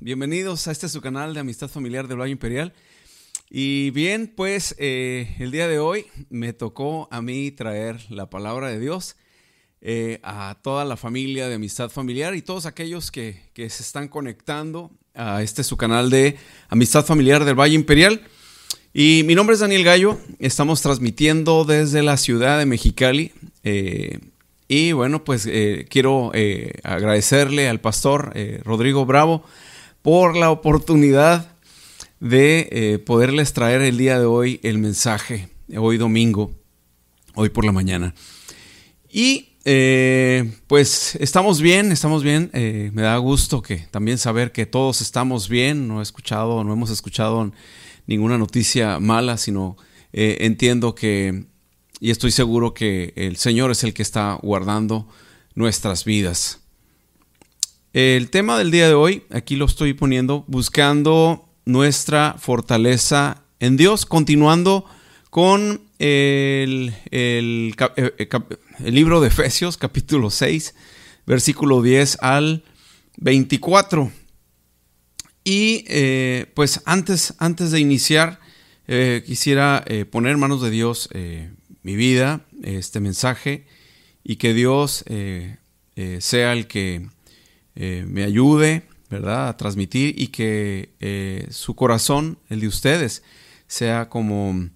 Bienvenidos a este su canal de Amistad Familiar del Valle Imperial. Y bien, pues eh, el día de hoy me tocó a mí traer la palabra de Dios eh, a toda la familia de Amistad Familiar y todos aquellos que, que, se están conectando a este su canal de Amistad Familiar del Valle Imperial. Y mi nombre es Daniel Gallo, estamos transmitiendo desde la ciudad de Mexicali. Eh, y bueno, pues quiero agradecerle al pastor Rodrigo Bravo por la oportunidad de eh, poderles traer el día de hoy el mensaje, hoy domingo, hoy por la mañana. Y eh, pues estamos bien, estamos bien. Eh, me da gusto que también saber que todos estamos bien. No he escuchado, no hemos escuchado ninguna noticia mala, sino entiendo que y estoy seguro que el Señor es el que está guardando nuestras vidas. El tema del día de hoy, aquí lo estoy poniendo, buscando nuestra fortaleza en Dios, continuando con el, el, eh, eh, libro de Efesios, capítulo 6, versículo 10 al 24. Y eh, pues antes, antes de iniciar, quisiera poner en manos de Dios mi vida, este mensaje, y que Dios sea el que eh, me ayude, ¿verdad?, a transmitir y que eh, su corazón, el de ustedes, sea como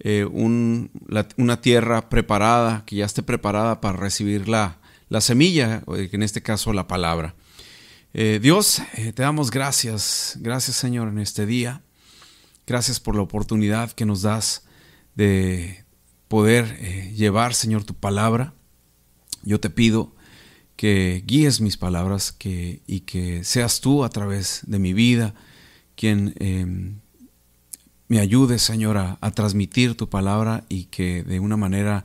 eh, una tierra preparada, que ya esté preparada para recibir la, la semilla, en este caso la palabra. Dios, te damos gracias, gracias Señor en este día. Gracias por la oportunidad que nos das de poder llevar, Señor, tu palabra. Yo te pido que guíes mis palabras que, y que seas tú a través de mi vida quien em, me ayude, Señor, a, transmitir tu palabra y que de una manera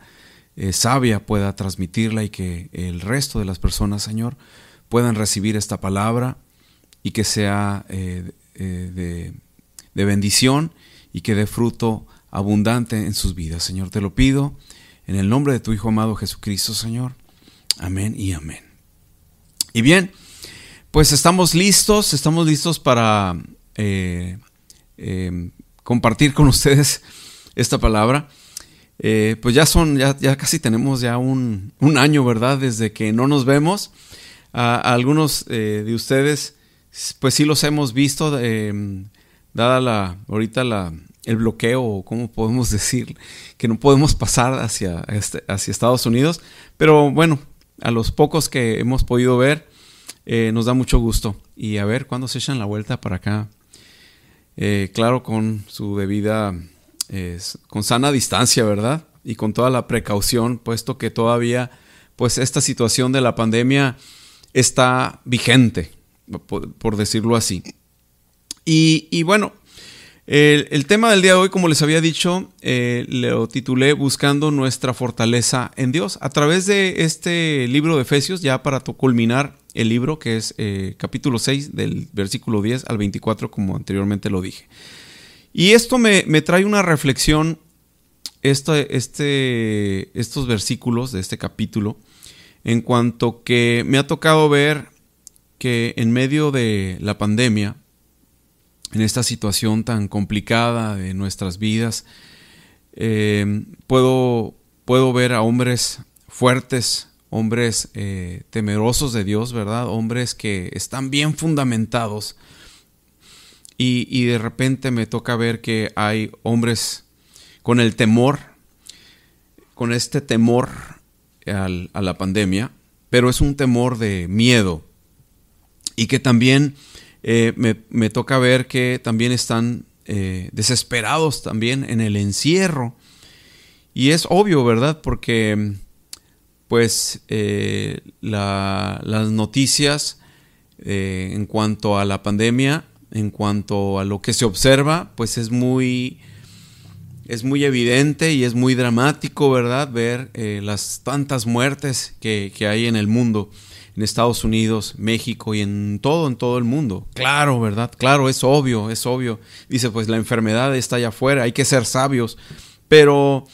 eh, sabia pueda transmitirla y que el resto de las personas, Señor, puedan recibir esta palabra y que sea eh, eh, de, de bendición y que dé fruto abundante en sus vidas. Señor, te lo pido en el nombre de tu Hijo amado Jesucristo, Señor. Amén y amén. Y bien, pues estamos listos, estamos listos para eh, eh, compartir con ustedes esta palabra. Eh, pues ya son, ya, ya, casi tenemos ya un, año, ¿verdad? Desde que no nos vemos. A, algunos de ustedes, pues sí los hemos visto, dada la, ahorita la, el bloqueo, o cómo podemos decir, que no podemos pasar hacia, este, hacia Estados Unidos. Pero bueno, a los pocos que hemos podido ver, eh, nos da mucho gusto. Y a ver cuándo se echan la vuelta para acá. Eh, claro, con su debida, con sana distancia, ¿verdad? Y con toda la precaución, puesto que todavía, pues esta situación de la pandemia está vigente, por, decirlo así. Y bueno, el, tema del día de hoy, como les había dicho, eh, lo titulé Buscando nuestra fortaleza en Dios. A través de este libro de Efesios, ya para culminar el libro, que es eh, capítulo 6, del versículo 10 al 24, como anteriormente lo dije. Y esto me, trae una reflexión, este, este, estos versículos de este capítulo, en cuanto que me ha tocado ver que en medio de la pandemia, en esta situación tan complicada de nuestras vidas, eh, puedo, puedo ver a hombres fuertes, hombres eh, temerosos de Dios, ¿verdad? Hombres que están bien fundamentados. Y, de repente me toca ver que hay hombres con el temor, con este temor a la pandemia, pero es un temor de miedo. Y que también eh, me, toca ver que también están eh, desesperados también en el encierro. Y es obvio, ¿verdad? Porque pues eh, las noticias en cuanto a la pandemia, en cuanto a lo que se observa, pues es muy, es muy evidente y es muy dramático, ¿verdad? Ver las tantas muertes que hay en el mundo en Estados Unidos, México y en todo, en todo el mundo. Claro, ¿verdad? Claro, es obvio, es obvio. Dice, pues la enfermedad está allá afuera, hay que ser sabios. Pero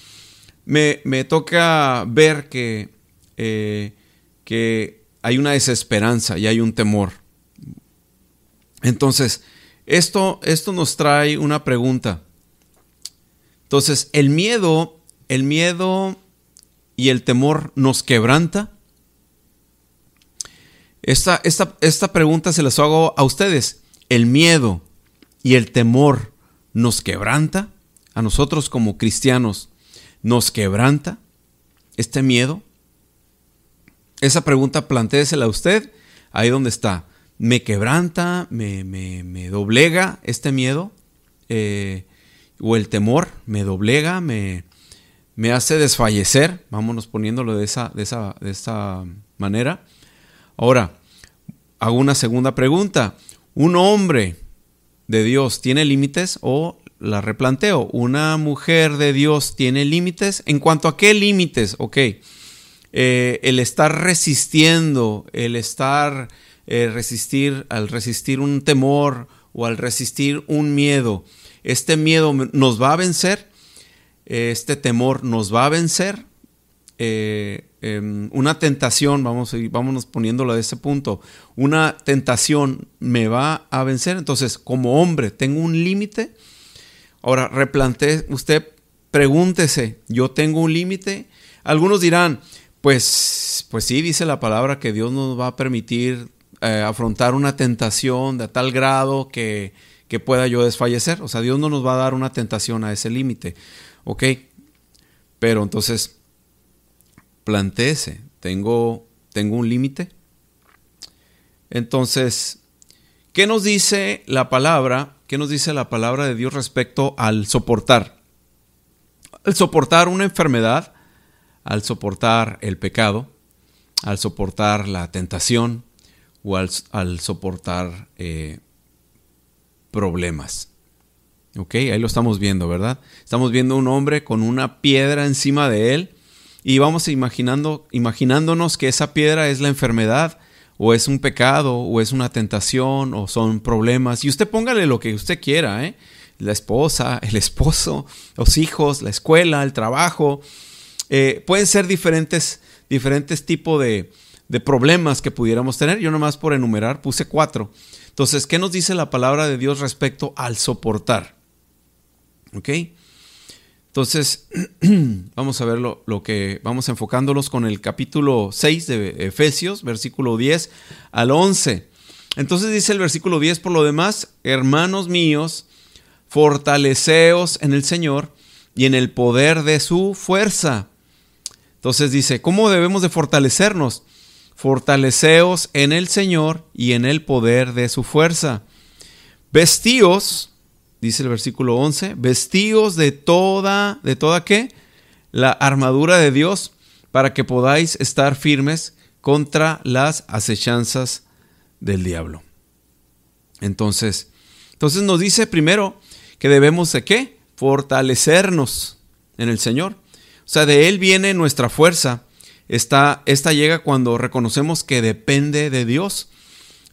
me, toca ver que, eh, que hay una desesperanza y hay un temor. Entonces, esto, esto nos trae una pregunta. Entonces, el miedo, el miedo y el temor nos quebranta. Esta, esta, esta pregunta se las hago a ustedes. ¿El miedo y el temor nos quebranta? A nosotros como cristianos, ¿nos quebranta este miedo? Esa pregunta plantéesela a usted ahí donde está. ¿Me quebranta? ¿Me, me, doblega este miedo? Eh, ¿O el temor me doblega? ¿Me, me hace desfallecer? Vámonos poniéndolo de esa, de esa, de esa manera. Ahora, hago una segunda pregunta. ¿Un hombre de Dios tiene límites o la replanteo? ¿Una mujer de Dios tiene límites? ¿En cuanto a qué límites? Ok. Eh, el estar resistiendo, el estar eh, resistir, al resistir un temor o al resistir un miedo, este miedo nos va a vencer, este temor nos va a vencer, eh, em, una tentación, vamos a ir, vámonos poniéndolo de ese punto, una tentación me va a vencer, entonces como hombre tengo un límite, ahora replante, usted pregúntese, yo tengo un límite, algunos dirán, pues, pues sí, dice la palabra que Dios nos va a permitir eh, afrontar una tentación de tal grado que, que, pueda yo desfallecer. O sea, Dios no nos va a dar una tentación a ese límite. ¿Ok? Pero entonces, planteese, ¿tengo, tengo un límite? Entonces, ¿qué nos dice la palabra? ¿Qué nos dice la palabra de Dios respecto al soportar? Al soportar una enfermedad, al soportar el pecado, al soportar la tentación o al, soportar eh, problemas. Ok, ahí lo estamos viendo, ¿verdad? Estamos viendo un hombre con una piedra encima de él y vamos imaginando, imaginándonos que esa piedra es la enfermedad o es un pecado o es una tentación o son problemas. Y usted póngale lo que usted quiera, ¿eh? La esposa, el esposo, los hijos, la escuela, el trabajo, eh, pueden ser diferentes, diferentes tipos de, problemas que pudiéramos tener. Yo nomás por enumerar puse cuatro. Entonces, ¿qué nos dice la palabra de Dios respecto al soportar? ¿Ok? Entonces, vamos a ver lo, que vamos enfocándolos con el capítulo 6 de Efesios, versículo 10 al 11. Entonces dice el versículo 10, por lo demás, hermanos míos, fortaleceos en el Señor y en el poder de su fuerza entonces dice, ¿cómo debemos de fortalecernos? Fortaleceos en el Señor y en el poder de su fuerza. Vestíos, dice el versículo 11, vestíos de toda, ¿de toda qué? La armadura de Dios para que podáis estar firmes contra las acechanzas del diablo. Entonces, entonces nos dice primero que debemos de qué? Fortalecernos en el Señor. O sea, de Él viene nuestra fuerza. Esta, esta llega cuando reconocemos que depende de Dios.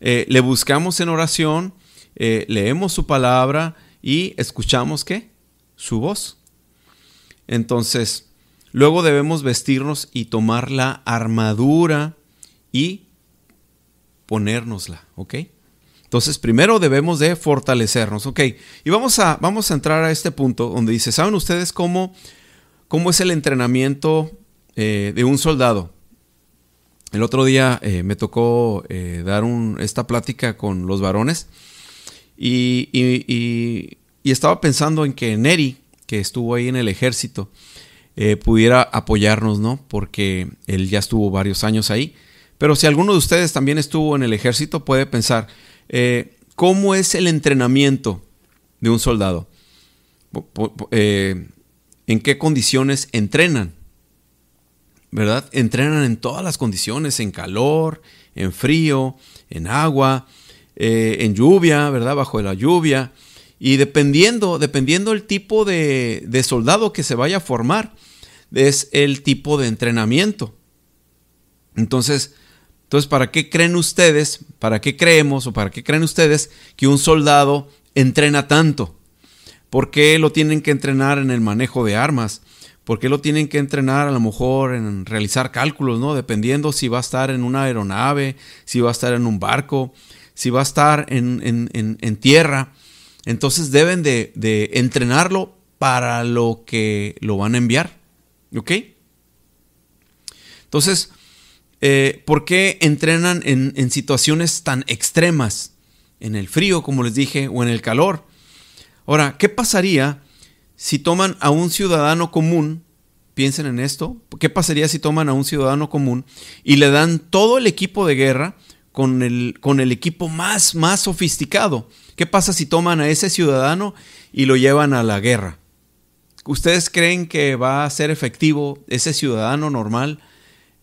Eh, le buscamos en oración, eh, leemos su palabra y escuchamos qué? Su voz. Entonces, luego debemos vestirnos y tomar la armadura y ponérnosla, ¿ok? Entonces, primero debemos de fortalecernos, ¿ok? Y vamos a, vamos a entrar a este punto donde dice, ¿saben ustedes cómo ¿Cómo es el entrenamiento eh, de un soldado? El otro día eh, me tocó eh, dar esta plática con los varones y, estaba pensando en que Neri, que estuvo ahí en el ejército, pudiera apoyarnos, ¿no? Porque él ya estuvo varios años ahí. Pero si alguno de ustedes también estuvo en el ejército, puede pensar, ¿cómo es el entrenamiento de un soldado? en qué condiciones entrenan. ¿Verdad? Entrenan en todas las condiciones, en calor, en frío, en agua, eh, en lluvia, ¿verdad? Bajo la lluvia. Y dependiendo, dependiendo el tipo de, de soldado que se vaya a formar, es el tipo de entrenamiento. Entonces, entonces, ¿para qué creen ustedes, para qué creemos o para qué creen ustedes que un soldado entrena tanto? ¿Por qué lo tienen que entrenar en el manejo de armas? ¿Por qué lo tienen que entrenar a lo mejor en realizar cálculos, ¿no? Dependiendo si va a estar en una aeronave, si va a estar en un barco, si va a estar en, tierra, entonces deben de, de, entrenarlo para lo que lo van a enviar. ¿Ok? Entonces, eh, ¿por qué entrenan en, en situaciones tan extremas? En el frío, como les dije, o en el calor. Ahora, ¿qué pasaría si toman a un ciudadano común? Piensen en esto. ¿Qué pasaría si toman a un ciudadano común y le dan todo el equipo de guerra con el, con el equipo más, más sofisticado? ¿Qué pasa si toman a ese ciudadano y lo llevan a la guerra? ¿Ustedes creen que va a ser efectivo ese ciudadano normal,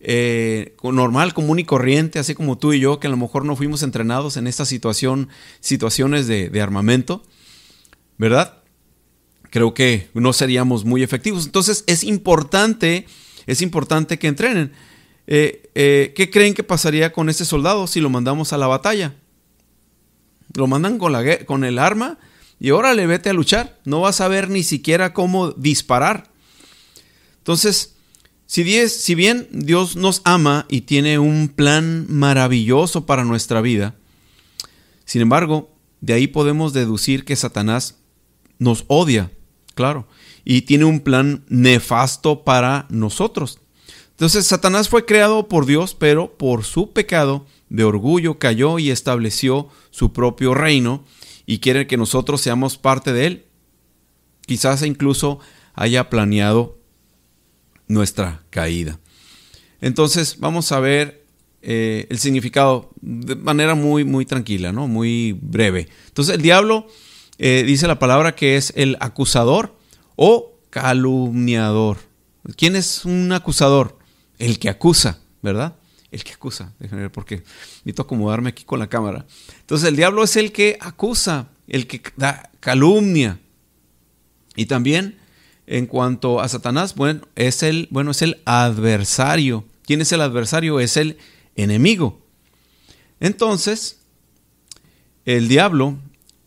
eh, normal, común y corriente, así como tú y yo, que a lo mejor no fuimos entrenados en esta situación, situaciones de, armamento? ¿Verdad? Creo que no seríamos muy efectivos. Entonces es importante, es importante que entrenen. Eh, eh, ¿Qué creen que pasaría con ese soldado si lo mandamos a la batalla? Lo mandan con, la, con el arma y ahora le vete a luchar. No vas a ver ni siquiera cómo disparar. Entonces, si, si bien Dios nos ama y tiene un plan maravilloso para nuestra vida, sin embargo, de ahí podemos deducir que Satanás nos odia, claro, y tiene un plan nefasto para nosotros. Entonces, Satanás fue creado por Dios, pero por su pecado de orgullo cayó y estableció su propio reino y quiere que nosotros seamos parte de Él. Quizás incluso haya planeado nuestra caída. Entonces vamos a ver eh, el significado de manera muy, muy tranquila, ¿no? muy breve. Entonces el diablo eh, dice la palabra que es el acusador o calumniador. ¿Quién es un acusador? El que acusa, ¿verdad? el que acusa. Déjenme ver porque necesito acomodarme aquí con la cámara. Entonces el diablo es el que acusa, el que da calumnia. Y también en cuanto a Satanás, bueno, es el, bueno, es el adversario. ¿Quién es el adversario? Es el enemigo. Entonces, el diablo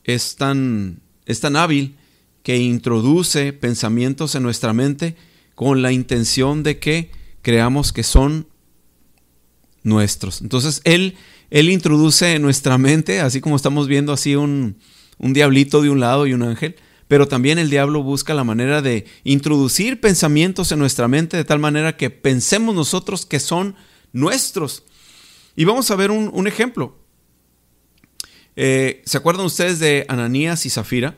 es tan, es tan hábil que introduce pensamientos en nuestra mente con la intención de que creamos que son nuestros. Entonces Él, él introduce en nuestra mente, así como estamos viendo así un, un diablito de un lado y un ángel, pero también el diablo busca la manera de introducir pensamientos en nuestra mente de tal manera que pensemos nosotros que son nuestros. Y vamos a ver un, ejemplo. Eh, ¿Se acuerdan ustedes de Ananías y Zafira?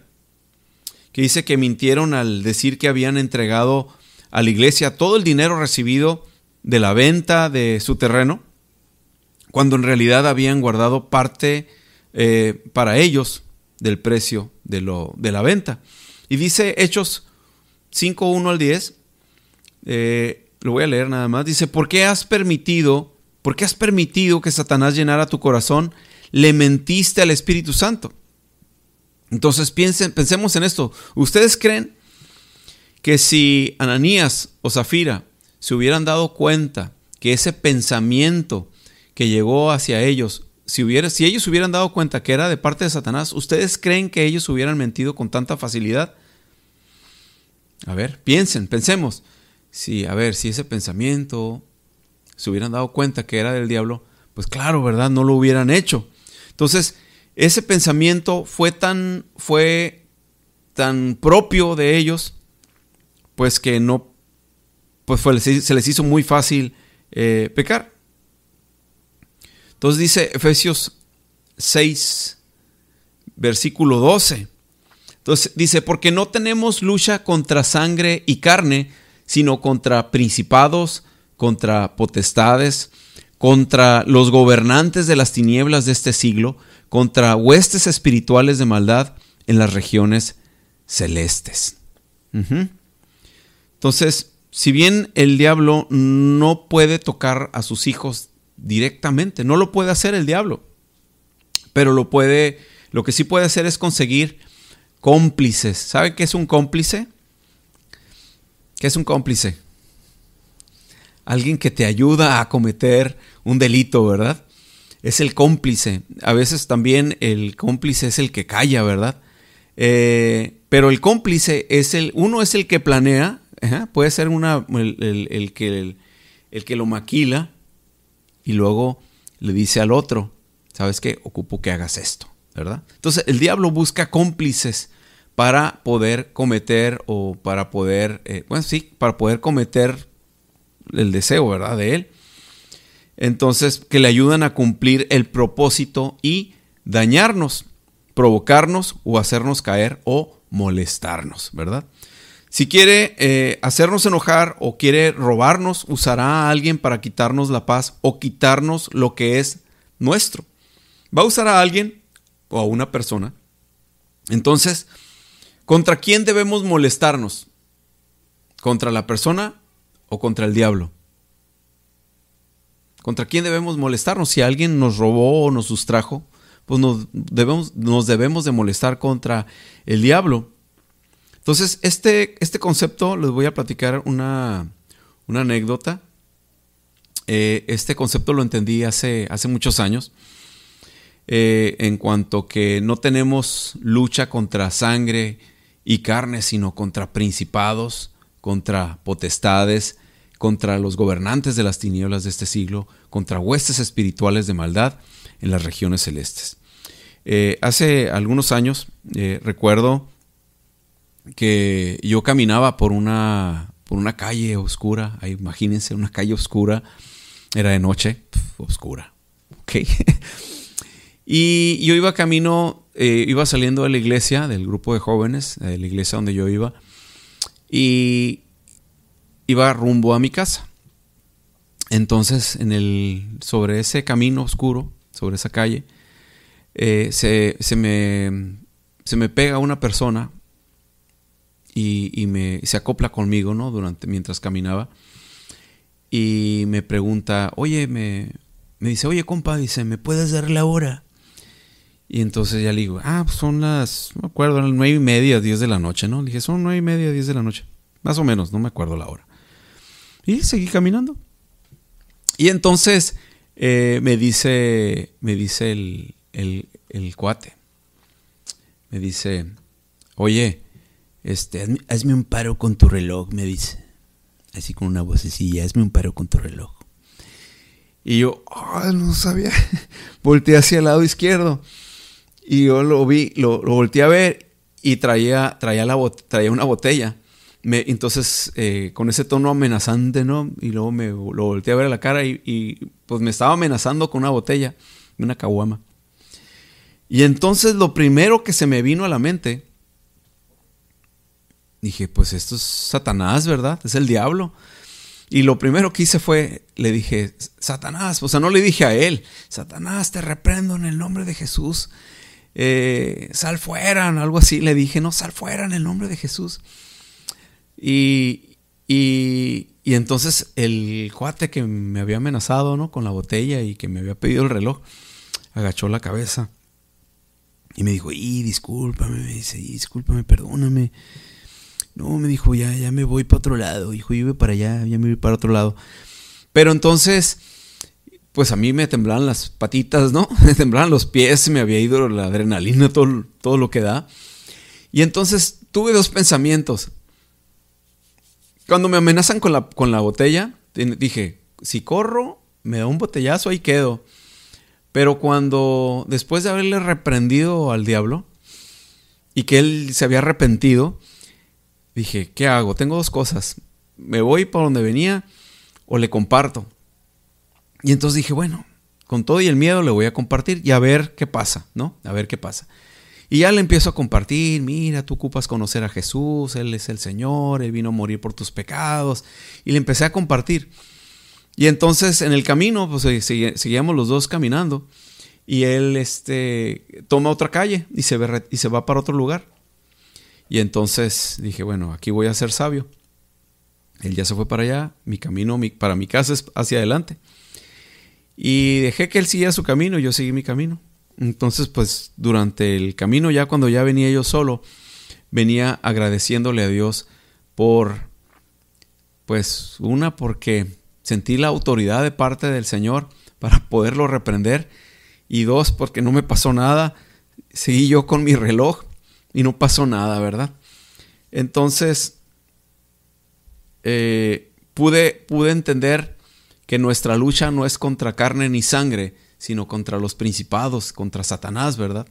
Que dice que mintieron al decir que habían entregado a la iglesia todo el dinero recibido de la venta de su terreno cuando en realidad habían guardado parte eh, para ellos del precio de, lo, de, la venta. Y dice Hechos 5, 1 al 10, eh, lo voy a leer nada más, dice, ¿por qué has permitido, por qué has permitido que Satanás llenara tu corazón? Le mentiste al Espíritu Santo. Entonces piensen, pensemos en esto. ¿Ustedes creen que si Ananías o Zafira se hubieran dado cuenta que ese pensamiento que llegó hacia ellos, si, hubiera, si ellos hubieran dado cuenta que era de parte de Satanás, ¿ustedes creen que ellos hubieran mentido con tanta facilidad? A ver, piensen, pensemos. Si, a ver, si ese pensamiento se hubieran dado cuenta que era del diablo, pues claro, ¿verdad? No lo hubieran hecho. Entonces, ese pensamiento fue tan, fue tan propio de ellos, pues que no, pues se les hizo muy fácil eh, pecar. Entonces dice Efesios 6, versículo 12. Entonces dice, porque no tenemos lucha contra sangre y carne, sino contra principados, contra potestades, contra los gobernantes de las tinieblas de este siglo, contra huestes espirituales de maldad en las regiones celestes. Entonces, si bien el diablo no puede tocar a sus hijos directamente. No lo puede hacer el diablo, pero lo puede, lo que sí puede hacer es conseguir cómplices. ¿Sabe qué es un cómplice? ¿Qué es un cómplice? Alguien que te ayuda a cometer un delito, ¿verdad? Es el cómplice. A veces también el cómplice es el que calla, ¿verdad? Eh, pero el cómplice es el, uno es el que planea, puede ser una, el, que, el, que lo maquila, y luego le dice al otro, ¿sabes qué? Ocupo que hagas esto, ¿verdad? Entonces el diablo busca cómplices para poder cometer o para poder, eh, bueno, sí, para poder cometer el deseo, ¿verdad? De él. Entonces, que le ayudan a cumplir el propósito y dañarnos, provocarnos o hacernos caer o molestarnos, ¿verdad? Si quiere eh, hacernos enojar o quiere robarnos, usará a alguien para quitarnos la paz o quitarnos lo que es nuestro. Va a usar a alguien o a una persona. Entonces, ¿contra quién debemos molestarnos? ¿Contra la persona o contra el diablo? ¿Contra quién debemos molestarnos? Si alguien nos robó o nos sustrajo, pues nos debemos, nos debemos de molestar contra el diablo. Entonces, este, este concepto, les voy a platicar una, anécdota. Eh, este concepto lo entendí hace, hace muchos años. Eh, en cuanto que no tenemos lucha contra sangre y carne, sino contra principados, contra potestades, contra los gobernantes de las tinieblas de este siglo, contra huestes espirituales de maldad en las regiones celestes. Eh, hace algunos años recuerdo que yo caminaba por una, por una calle oscura, imagínense una calle oscura, era de noche, oscura, ok. y yo iba camino, eh, iba saliendo de la iglesia, del grupo de jóvenes, de la iglesia donde yo iba, y iba rumbo a mi casa. Entonces, en el, sobre ese camino oscuro, sobre esa calle, eh, se, me, se me pega una persona y, me, se acopla conmigo, ¿no? Durante, mientras caminaba. Y me pregunta, oye, me, me dice, oye, compa, dice, ¿me puedes dar la hora? Y entonces ya le digo, ah, pues son las, no me acuerdo, las nueve y media, diez de la noche, ¿no? Le dije, son nueve y media, diez de la noche. Más o menos, no me acuerdo la hora. Y seguí caminando. Y entonces eh, me dice, me dice el, el, cuate, me dice, oye, este, hazme, un paro con tu reloj, me dice. Así con una vocecilla, hazme un paro con tu reloj. Y yo, no sabía. Volteé hacia el lado izquierdo. Y yo lo vi, lo, lo a ver y traía, traía, la, traía una botella entonces, eh, con ese tono amenazante, ¿no? Y luego me lo volteé a ver a la cara y, pues me estaba amenazando con una botella, una caguama. Y entonces lo primero que se me vino a la mente, dije, pues esto es Satanás, ¿verdad? Es el diablo. Y lo primero que hice fue, le dije, Satanás, o sea, no le dije a él, Satanás, te reprendo en el nombre de Jesús. Eh, sal fuera, algo así. Le dije, no, sal fuera en el nombre de Jesús. Y, y, entonces el cuate que me había amenazado ¿no? con la botella y que me había pedido el reloj, agachó la cabeza y me dijo, y discúlpame, me dice, discúlpame, perdóname. No, me dijo, ya, ya me voy para otro lado, hijo, yo voy para allá, ya me voy para otro lado. Pero entonces, pues a mí me temblaban las patitas, ¿no? Me temblaban los pies, me había ido la adrenalina, todo, todo lo que da. Y entonces tuve dos pensamientos. Cuando me amenazan con la, con la botella, dije, si corro, me da un botellazo, ahí quedo. Pero cuando, después de haberle reprendido al diablo y que él se había arrepentido, dije, ¿qué hago? Tengo dos cosas. ¿Me voy para donde venía o le comparto? Y entonces dije, bueno, con todo y el miedo le voy a compartir y a ver qué pasa, ¿no? A ver qué pasa. Y ya le empiezo a compartir, mira, tú ocupas conocer a Jesús, Él es el Señor, Él vino a morir por tus pecados. Y le empecé a compartir. Y entonces en el camino, pues seguíamos los dos caminando. Y él este, toma otra calle y se, y se va para otro lugar. Y entonces dije, bueno, aquí voy a ser sabio. Él ya se fue para allá, mi camino para mi casa es hacia adelante. Y dejé que él siguiera su camino, yo seguí mi camino. Entonces, pues durante el camino, ya cuando ya venía yo solo, venía agradeciéndole a Dios por, pues una, porque sentí la autoridad de parte del Señor para poderlo reprender. Y dos, porque no me pasó nada. Seguí yo con mi reloj y no pasó nada, ¿verdad? Entonces, eh, pude, pude entender que nuestra lucha no es contra carne ni sangre, sino contra los principados, contra Satanás, ¿verdad?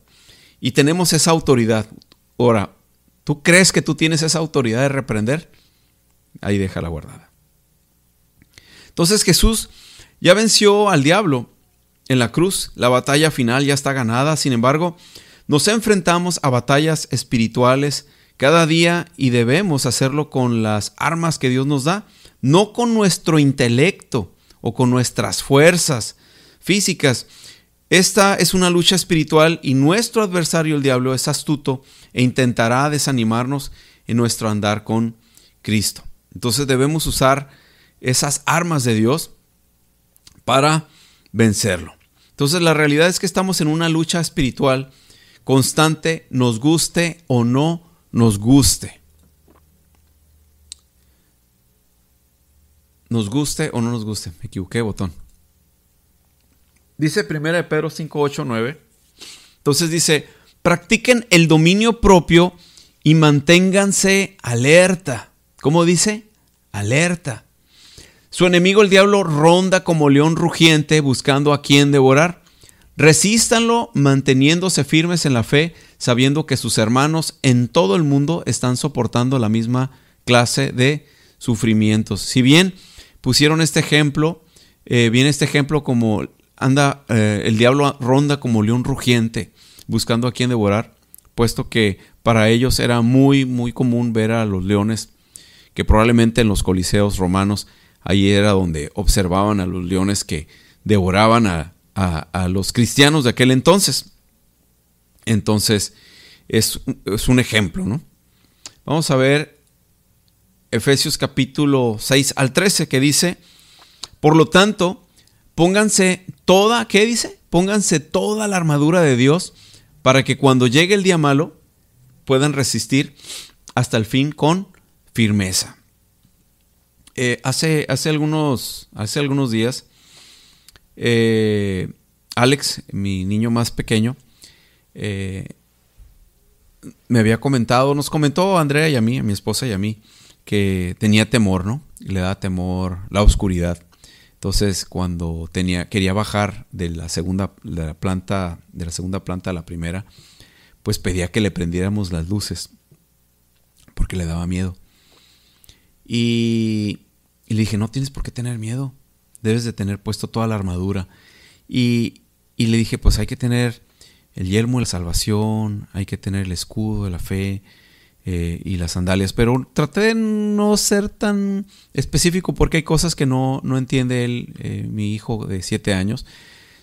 Y tenemos esa autoridad. Ahora, ¿tú crees que tú tienes esa autoridad de reprender? Ahí deja la guardada. Entonces Jesús ya venció al diablo en la cruz. La batalla final ya está ganada. Sin embargo, nos enfrentamos a batallas espirituales cada día y debemos hacerlo con las armas que Dios nos da, no con nuestro intelecto o con nuestras fuerzas físicas. Esta es una lucha espiritual y nuestro adversario, el diablo, es astuto e intentará desanimarnos en nuestro andar con Cristo. Entonces debemos usar esas armas de Dios para vencerlo. Entonces la realidad es que estamos en una lucha espiritual constante, nos guste o no nos guste. Nos guste o no nos guste. Me equivoqué, botón. Dice 1 de Pedro 5, 8, 9. Entonces dice, practiquen el dominio propio y manténganse alerta. ¿Cómo dice? Alerta. Su enemigo el diablo ronda como león rugiente buscando a quien devorar. Resístanlo manteniéndose firmes en la fe, sabiendo que sus hermanos en todo el mundo están soportando la misma clase de sufrimientos. Si bien pusieron este ejemplo, eh, viene este ejemplo como anda, eh, el diablo ronda como león rugiente, buscando a quien devorar, puesto que para ellos era muy, muy común ver a los leones, que probablemente en los coliseos romanos Ahí era donde observaban a los leones que devoraban a, los cristianos de aquel entonces. Entonces, es, es, un ejemplo, ¿no? Vamos a ver Efesios capítulo 6 al 13 que dice, por lo tanto, pónganse toda, ¿qué dice? Pónganse toda la armadura de Dios para que cuando llegue el día malo puedan resistir hasta el fin con firmeza. Eh, hace, hace, algunos, hace algunos días, eh, Alex, mi niño más pequeño, eh, me había comentado, nos comentó a Andrea y a mí, a mi esposa y a mí, que tenía temor, ¿no? Le da temor la oscuridad. Entonces, cuando tenía, quería bajar de la segunda de la planta, de la segunda planta a la primera, pues pedía que le prendiéramos las luces, porque le daba miedo. Y, le dije, no tienes por qué tener miedo, debes de tener puesto toda la armadura. Y, le dije, pues hay que tener el yelmo de la salvación, hay que tener el escudo de la fe eh, y las sandalias. Pero traté de no ser tan específico porque hay cosas que no, no entiende él, eh, mi hijo de siete años.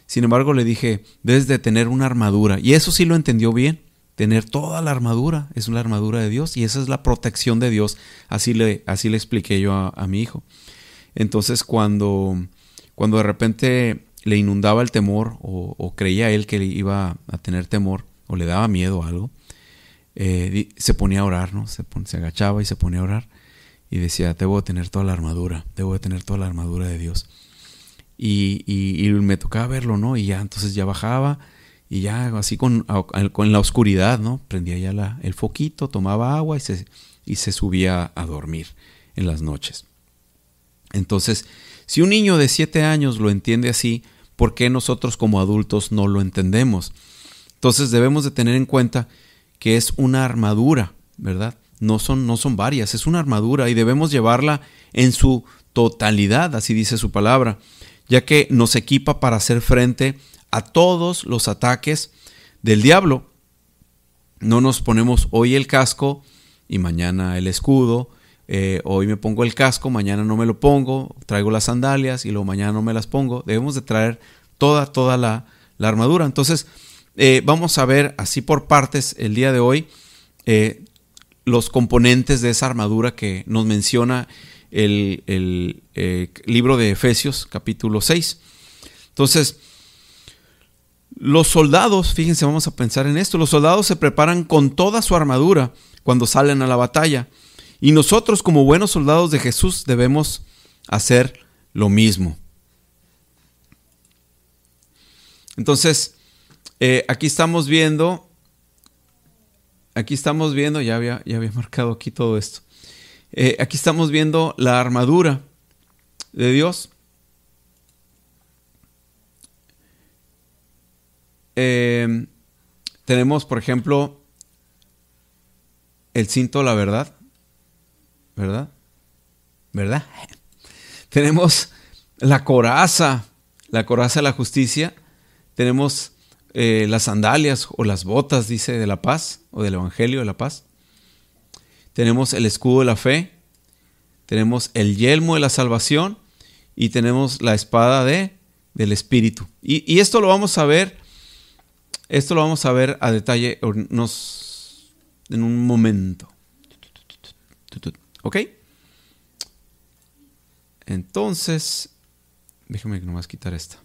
Sin embargo, le dije, debes de tener una armadura. Y eso sí lo entendió bien tener toda la armadura, es una armadura de Dios y esa es la protección de Dios, así le, así le expliqué yo a, mi hijo. Entonces cuando, cuando de repente le inundaba el temor o, creía él que iba a tener temor o le daba miedo a algo, eh, se ponía a orar, ¿no? Se, se, agachaba y se ponía a orar y decía, debo de tener toda la armadura, debo de tener toda la armadura de Dios. Y, y, me tocaba verlo, ¿no? Y ya entonces ya bajaba y ya así con, con la oscuridad, ¿no? Prendía ya la, el foquito, tomaba agua y se, y se subía a dormir en las noches. Entonces, si un niño de siete años lo entiende así, ¿por qué nosotros como adultos no lo entendemos? Entonces debemos de tener en cuenta que es una armadura, ¿verdad? No son, no son varias, es una armadura y debemos llevarla en su totalidad, así dice su palabra, ya que nos equipa para hacer frente a todos los ataques del diablo. No nos ponemos hoy el casco y mañana el escudo. Eh, hoy me pongo el casco, mañana no me lo pongo. Traigo las sandalias y luego mañana no me las pongo. Debemos de traer toda, toda la, armadura. Entonces, eh, vamos a ver así por partes el día de hoy eh, los componentes de esa armadura que nos menciona el, el libro de Efesios capítulo 6. Entonces, los soldados, fíjense, vamos a pensar en esto, los soldados se preparan con toda su armadura cuando salen a la batalla. Y nosotros como buenos soldados de Jesús debemos hacer lo mismo. Entonces, eh, aquí estamos viendo, aquí estamos viendo, ya había, ya había marcado aquí todo esto. Eh, aquí estamos viendo la armadura de Dios. eh, tenemos, por ejemplo, el cinto la verdad, ¿verdad? ¿Verdad? Tenemos la coraza, la coraza de la justicia. Tenemos eh, las sandalias o las botas, dice, de la paz o del Evangelio de la paz. Tenemos el escudo de la fe. Tenemos el yelmo de la salvación y tenemos la espada de, del Espíritu. Y, esto lo vamos a ver, esto lo vamos a ver a detalle en un momento. ¿Ok? Entonces, déjame nomás quitar esta.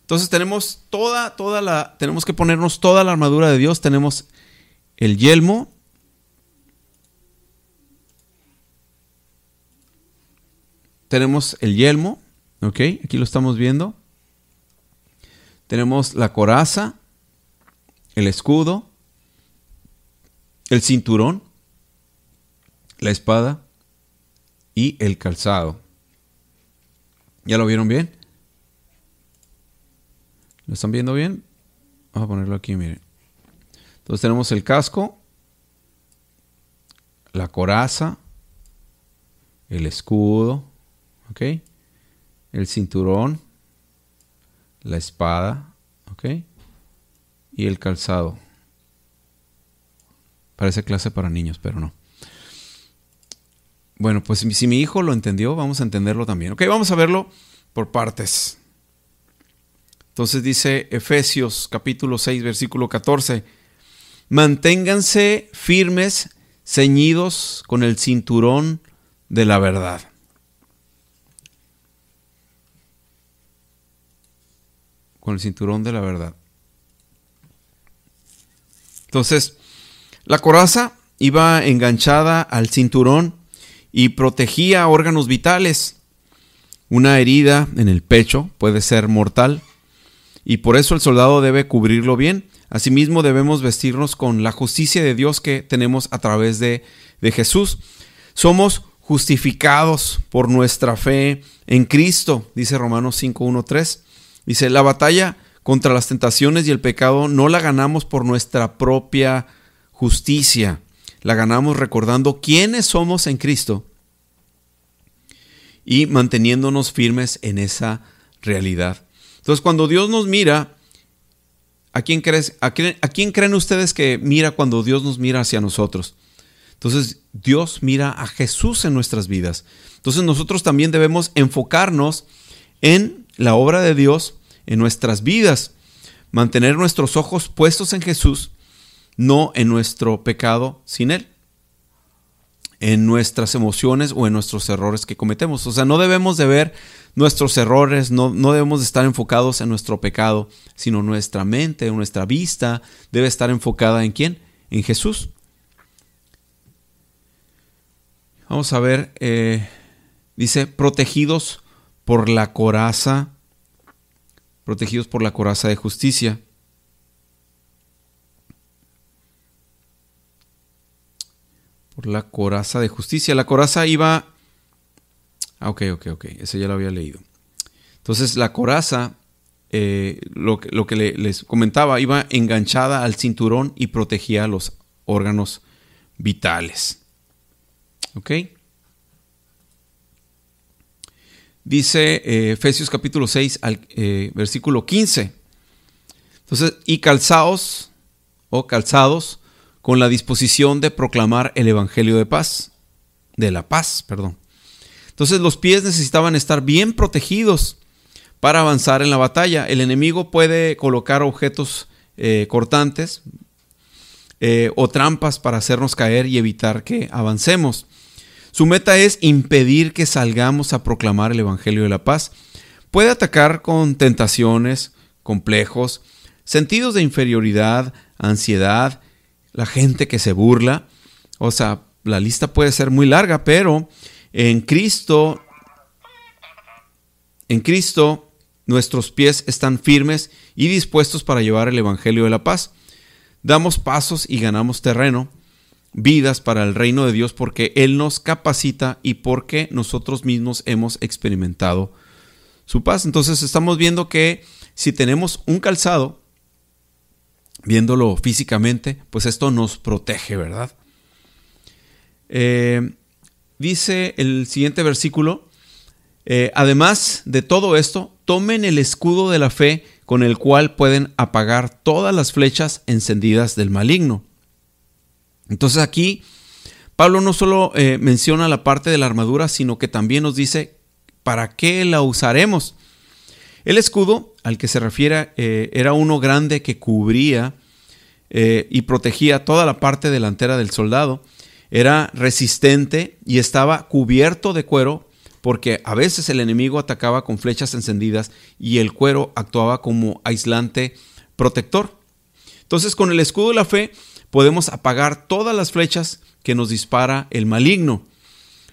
Entonces tenemos toda, toda la, tenemos que ponernos toda la armadura de Dios. Tenemos el yelmo. Tenemos el yelmo, ok, aquí lo estamos viendo. Tenemos la coraza, el escudo, el cinturón, la espada y el calzado. ¿Ya lo vieron bien? ¿Lo están viendo bien? Vamos a ponerlo aquí, miren. Entonces tenemos el casco, la coraza, el escudo, ¿ok? El cinturón, la espada, ¿ok? Y el calzado. Parece clase para niños, pero no. Bueno, pues si mi hijo lo entendió, vamos a entenderlo también. Ok, vamos a verlo por partes. Entonces dice Efesios capítulo 6, versículo 14, manténganse firmes, ceñidos con el cinturón de la verdad. Con el cinturón de la verdad. Entonces, la coraza iba enganchada al cinturón y protegía órganos vitales. Una herida en el pecho puede ser mortal y por eso el soldado debe cubrirlo bien. Asimismo debemos vestirnos con la justicia de Dios que tenemos a través de, de Jesús. Somos justificados por nuestra fe en Cristo, dice Romanos 5.1.3. Dice, la batalla contra las tentaciones y el pecado no la ganamos por nuestra propia justicia, la ganamos recordando quiénes somos en Cristo y manteniéndonos firmes en esa realidad. Entonces, cuando Dios nos mira, ¿a quién, crees, a, quién, creen ustedes que mira cuando Dios nos mira hacia nosotros? Entonces, Dios mira a Jesús en nuestras vidas. Entonces, nosotros también debemos enfocarnos en la obra de Dios en nuestras vidas, mantener nuestros ojos puestos en Jesús, no en nuestro pecado sin Él en nuestras emociones o en nuestros errores que cometemos. O sea, no debemos de ver nuestros errores, no, no debemos de estar enfocados en nuestro pecado, sino nuestra mente, nuestra vista debe estar enfocada en quién? En Jesús. Vamos a ver, eh, dice, protegidos por la coraza, protegidos por la coraza de justicia. La coraza de justicia. La coraza iba... Ah, ok, ok, ok, eso ya lo había leído. Entonces la coraza, eh, lo, lo, que les comentaba, iba enganchada al cinturón y protegía los órganos vitales. ¿Ok? Dice eh, Efesios capítulo 6, al, eh, versículo 15. Entonces, y calzados o calzados con la disposición de proclamar el Evangelio de paz, de la paz, perdón. Entonces los pies necesitaban estar bien protegidos para avanzar en la batalla. El enemigo puede colocar objetos eh, cortantes eh, o trampas para hacernos caer y evitar que avancemos. Su meta es impedir que salgamos a proclamar el Evangelio de la paz. Puede atacar con tentaciones, complejos, sentidos de inferioridad, ansiedad, la gente que se burla. O sea, la lista puede ser muy larga, pero en Cristo, en Cristo, nuestros pies están firmes y dispuestos para llevar el Evangelio de la paz. Damos pasos y ganamos terreno, vidas para el reino de Dios porque Él nos capacita y porque nosotros mismos hemos experimentado su paz. Entonces estamos viendo que si tenemos un calzado, viéndolo físicamente, pues esto nos protege, ¿verdad? Eh, dice el siguiente versículo, eh, además de todo esto, tomen el escudo de la fe con el cual pueden apagar todas las flechas encendidas del maligno. Entonces aquí Pablo no solo eh, menciona la parte de la armadura, sino que también nos dice para qué la usaremos. El escudo al que se refiere eh, era uno grande que cubría y protegía toda la parte delantera del soldado. Era resistente y estaba cubierto de cuero porque a veces el enemigo atacaba con flechas encendidas y el cuero actuaba como aislante protector. Entonces con el escudo de la fe podemos apagar todas las flechas que nos dispara el maligno.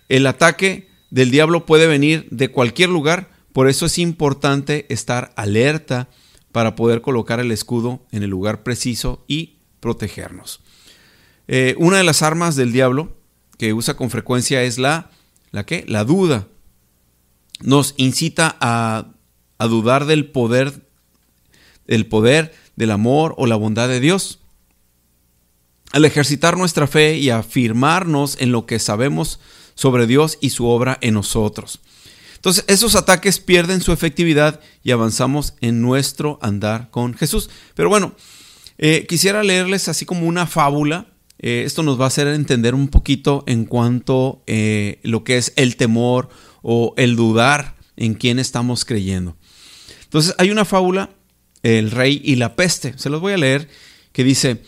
El ataque del diablo puede venir de cualquier lugar, por eso es importante estar alerta para poder colocar el escudo en el lugar preciso y protegernos. Eh, una de las armas del diablo que usa con frecuencia es la, ¿la qué? La duda nos incita a, dudar del poder, del poder, del amor o la bondad de Dios. Al ejercitar nuestra fe y afirmarnos en lo que sabemos sobre Dios y su obra en nosotros. Entonces, esos ataques pierden su efectividad y avanzamos en nuestro andar con Jesús. Pero bueno, eh, quisiera leerles así como una fábula. Eh, esto nos va a hacer entender un poquito en cuanto eh, lo que es el temor o el dudar en quién estamos creyendo. Entonces hay una fábula, el rey y la peste. Se los voy a leer, que dice,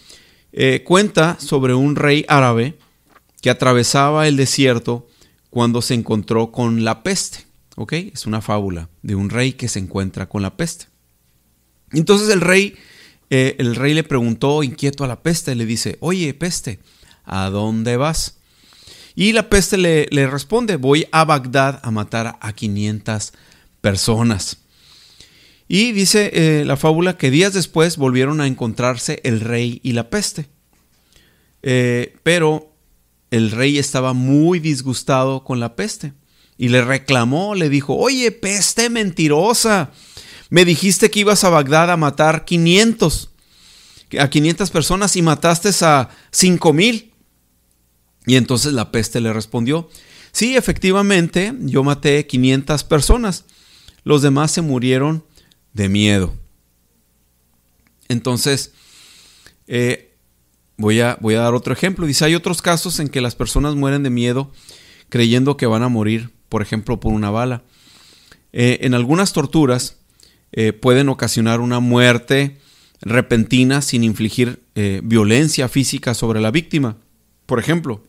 eh, cuenta sobre un rey árabe que atravesaba el desierto cuando se encontró con la peste. ¿Ok? Es una fábula de un rey que se encuentra con la peste. Entonces el rey, eh, el rey le preguntó inquieto a la peste, le dice, oye, peste, ¿a dónde vas? Y la peste le, responde, voy a Bagdad a matar a 500 personas. Y dice eh, la fábula que días después volvieron a encontrarse el rey y la peste. Eh, pero el rey estaba muy disgustado con la peste y le reclamó, le dijo, oye, peste mentirosa, me dijiste que ibas a Bagdad a matar 500, a 500 personas y mataste a 5000. Y entonces la peste le respondió, sí, efectivamente, yo maté 500 personas, los demás se murieron de miedo. Entonces, eh, voy, a, voy a dar otro ejemplo. Dice, hay otros casos en que las personas mueren de miedo creyendo que van a morir, por ejemplo, por una bala. Eh, en algunas torturas eh, pueden ocasionar una muerte repentina sin infligir violencia física sobre la víctima. Por ejemplo,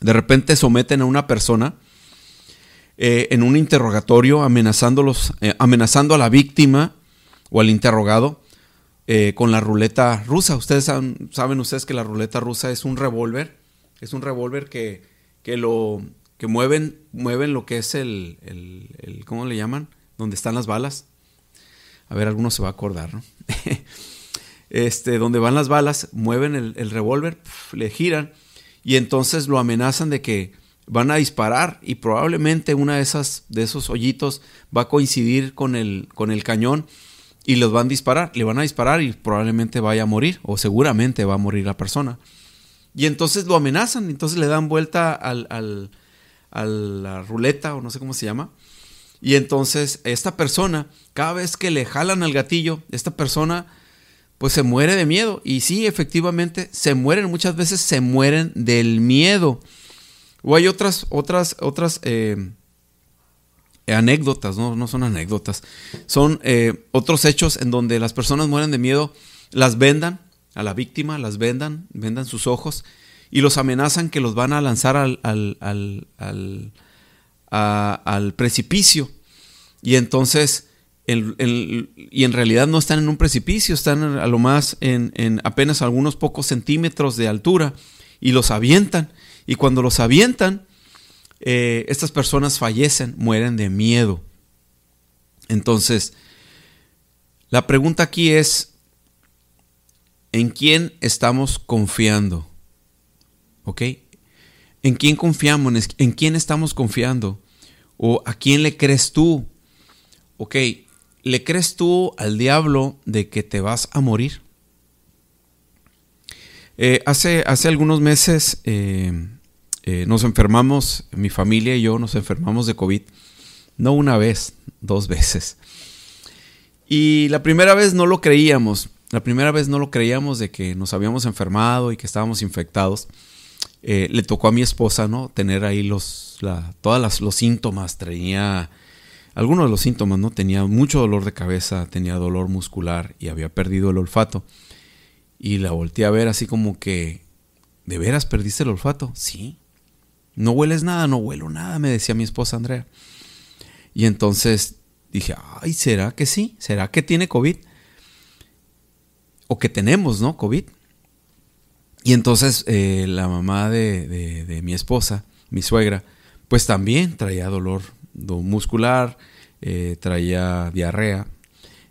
de repente someten a una persona eh, en un interrogatorio amenazándolos, eh, amenazando a la víctima o al interrogado eh, con la ruleta rusa. Ustedes saben, ustedes que la ruleta rusa es un revólver, es un revólver que, que, lo que mueven, mueven lo que es el, el, ¿cómo le llaman? Donde están las balas. A ver, alguno se va a acordar, ¿no? este, donde van las balas, mueven el, revólver, le giran y entonces lo amenazan de que van a disparar y probablemente una de esas de esos hoyitos va a coincidir con el con el cañón y los van a disparar, le van a disparar y probablemente vaya a morir o seguramente va a morir la persona. Y entonces lo amenazan, entonces le dan vuelta al, a la ruleta o no sé cómo se llama. Y entonces esta persona, cada vez que le jalan al gatillo, esta persona pues se muere de miedo. Y sí, efectivamente, se mueren, muchas veces se mueren del miedo. O hay otras, otras, otras eh, anécdotas, ¿no? no son anécdotas, son eh, otros hechos en donde las personas mueren de miedo, las vendan a la víctima, las vendan, vendan sus ojos y los amenazan que los van a lanzar al, al, al, precipicio. Y entonces y en realidad no están en un precipicio, están a lo más en, apenas algunos pocos centímetros de altura y los avientan. Y cuando los avientan, eh, estas personas fallecen, mueren de miedo. Entonces, la pregunta aquí es, ¿en quién estamos confiando? ¿Ok? ¿En quién confiamos? ¿En quién estamos confiando? ¿O a quién le crees tú? ok, ¿le crees tú al diablo de que te vas a morir? Eh, hace, hace algunos meses eh, eh, nos enfermamos, mi familia y yo nos enfermamos de COVID. No una vez, dos veces. Y la primera vez no lo creíamos. La primera vez no lo creíamos de que nos habíamos enfermado y que estábamos infectados. Le tocó a mi esposa, ¿no? Tener ahí los, la, todos los síntomas. Tenía algunos de los síntomas, ¿no? Tenía mucho dolor de cabeza, tenía dolor muscular y había perdido el olfato. Y la volteé a ver así como que, ¿de veras perdiste el olfato? Sí. ¿No hueles nada? No huelo nada, me decía mi esposa Andrea. Y entonces dije, ay, ¿será que sí? ¿Será que tiene COVID? O que tenemos, ¿no? COVID. Y entonces eh, la mamá de, de mi esposa, mi suegra, pues también traía dolor muscular, eh, traía diarrea,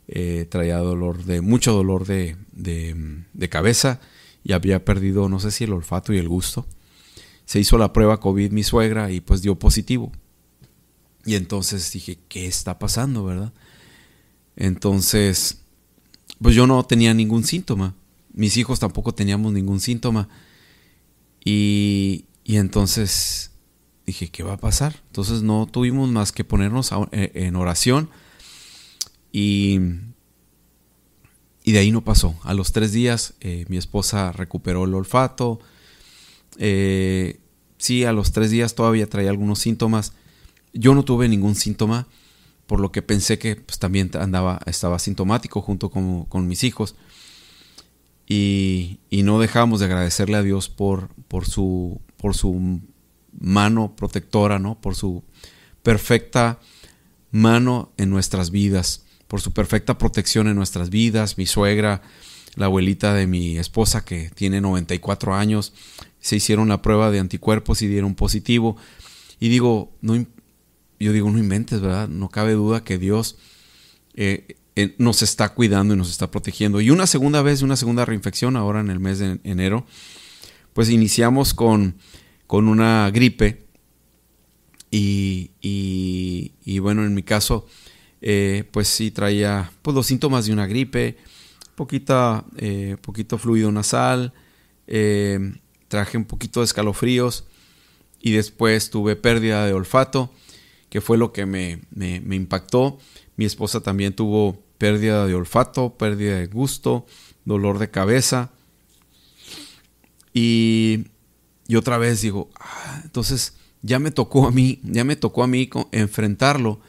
eh, traía dolor de, mucho dolor de, de, cabeza y había perdido, no sé si el olfato y el gusto. Se hizo la prueba COVID mi suegra y pues dio positivo. Y entonces dije, ¿qué está pasando, verdad? Entonces, pues yo no tenía ningún síntoma. Mis hijos tampoco teníamos ningún síntoma. Y, y entonces dije, ¿qué va a pasar? Entonces no tuvimos más que ponernos eh, en oración y, y de ahí no pasó. A los tres días eh, mi esposa recuperó el olfato. Eh, sí, a los tres días todavía traía algunos síntomas. Yo no tuve ningún síntoma, por lo que pensé que pues, también andaba, estaba sintomático junto con, con mis hijos. Y, no dejamos de agradecerle a Dios por, por, su, por su mano protectora, ¿no? Por su perfecta mano en nuestras vidas, por su perfecta protección en nuestras vidas. Mi suegra, la abuelita de mi esposa que tiene 94 años, se hicieron la prueba de anticuerpos y dieron positivo. Y digo, no, yo digo, no inventes, ¿verdad? No cabe duda que Dios eh, eh, nos está cuidando y nos está protegiendo. Y una segunda vez, una segunda reinfección ahora en el mes de enero, pues iniciamos con con una gripe y, y, bueno, en mi caso, eh, pues sí traía pues, los síntomas de una gripe, poquita, eh, poquito fluido nasal, eh, traje un poquito de escalofríos y después tuve pérdida de olfato, que fue lo que me, me, impactó. Mi esposa también tuvo pérdida de olfato, pérdida de gusto, dolor de cabeza. Y y otra vez digo, ah, entonces ya me tocó a mí, ya me tocó a mí enfrentarlo.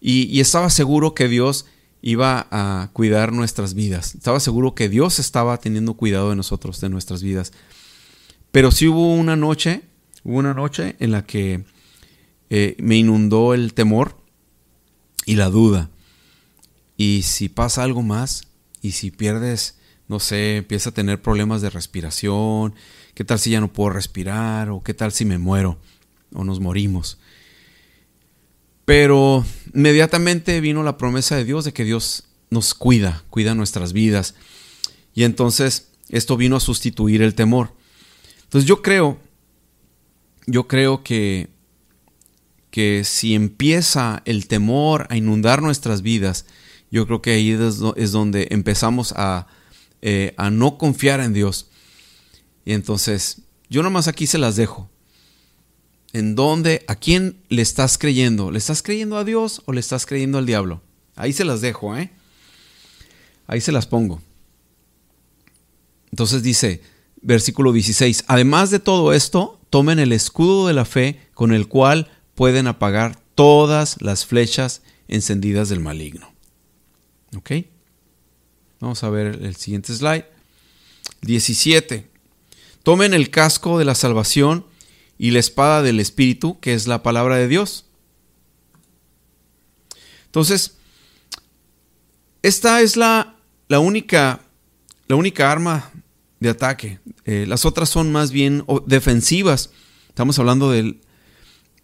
Y, estaba seguro que Dios iba a cuidar nuestras vidas. Estaba seguro que Dios estaba teniendo cuidado de nosotros, de nuestras vidas. Pero sí hubo una noche, hubo una noche en la que eh, me inundó el temor y la duda. Y si pasa algo más, y si pierdes, no sé, empieza a tener problemas de respiración, ¿Qué tal si ya no puedo respirar? ¿O qué tal si me muero? ¿O nos morimos? Pero inmediatamente vino la promesa de Dios de que Dios nos cuida, cuida nuestras vidas. Y entonces esto vino a sustituir el temor. Entonces yo creo, yo creo que, que si empieza el temor a inundar nuestras vidas, yo creo que ahí es donde empezamos a, eh, a no confiar en Dios. Y entonces, yo nomás aquí se las dejo. ¿En dónde, a quién le estás creyendo? ¿Le estás creyendo a Dios o le estás creyendo al diablo? Ahí se las dejo, ¿eh? Ahí se las pongo. Entonces dice, versículo 16, además de todo esto, tomen el escudo de la fe con el cual pueden apagar todas las flechas encendidas del maligno. ¿Ok? Vamos a ver el siguiente slide. 17. Tomen el casco de la salvación y la espada del Espíritu, que es la palabra de Dios. Entonces, esta es la, la, única, la única arma de ataque. Eh, las otras son más bien defensivas. Estamos hablando del,